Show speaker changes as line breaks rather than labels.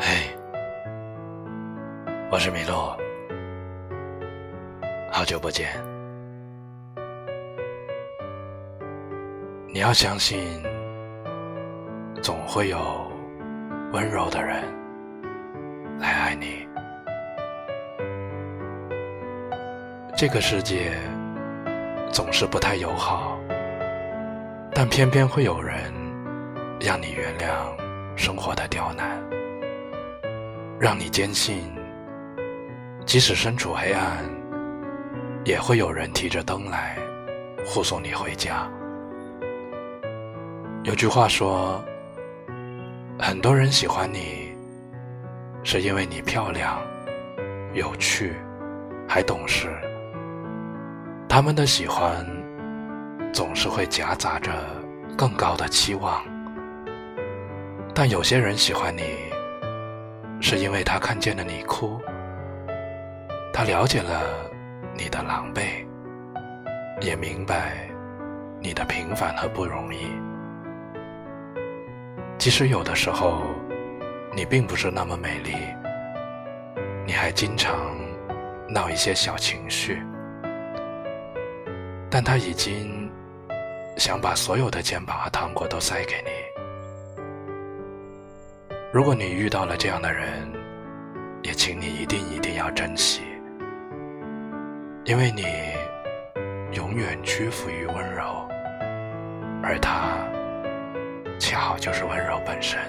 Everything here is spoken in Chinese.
嘿我是米洛，好久不见。你要相信，总会有温柔的人来爱你。这个世界总是不太友好，但偏偏会有人让你原谅生活的刁难，让你坚信。即使身处黑暗，也会有人提着灯来护送你回家。有句话说，很多人喜欢你，是因为你漂亮、有趣，还懂事。他们的喜欢总是会夹杂着更高的期望。但有些人喜欢你，是因为他看见了你哭。他了解了你的狼狈，也明白你的平凡和不容易。即使有的时候你并不是那么美丽，你还经常闹一些小情绪，但他已经想把所有的肩膀和糖果都塞给你。如果你遇到了这样的人，也请你一定一定要珍惜。因为你永远屈服于温柔，而他恰好就是温柔本身。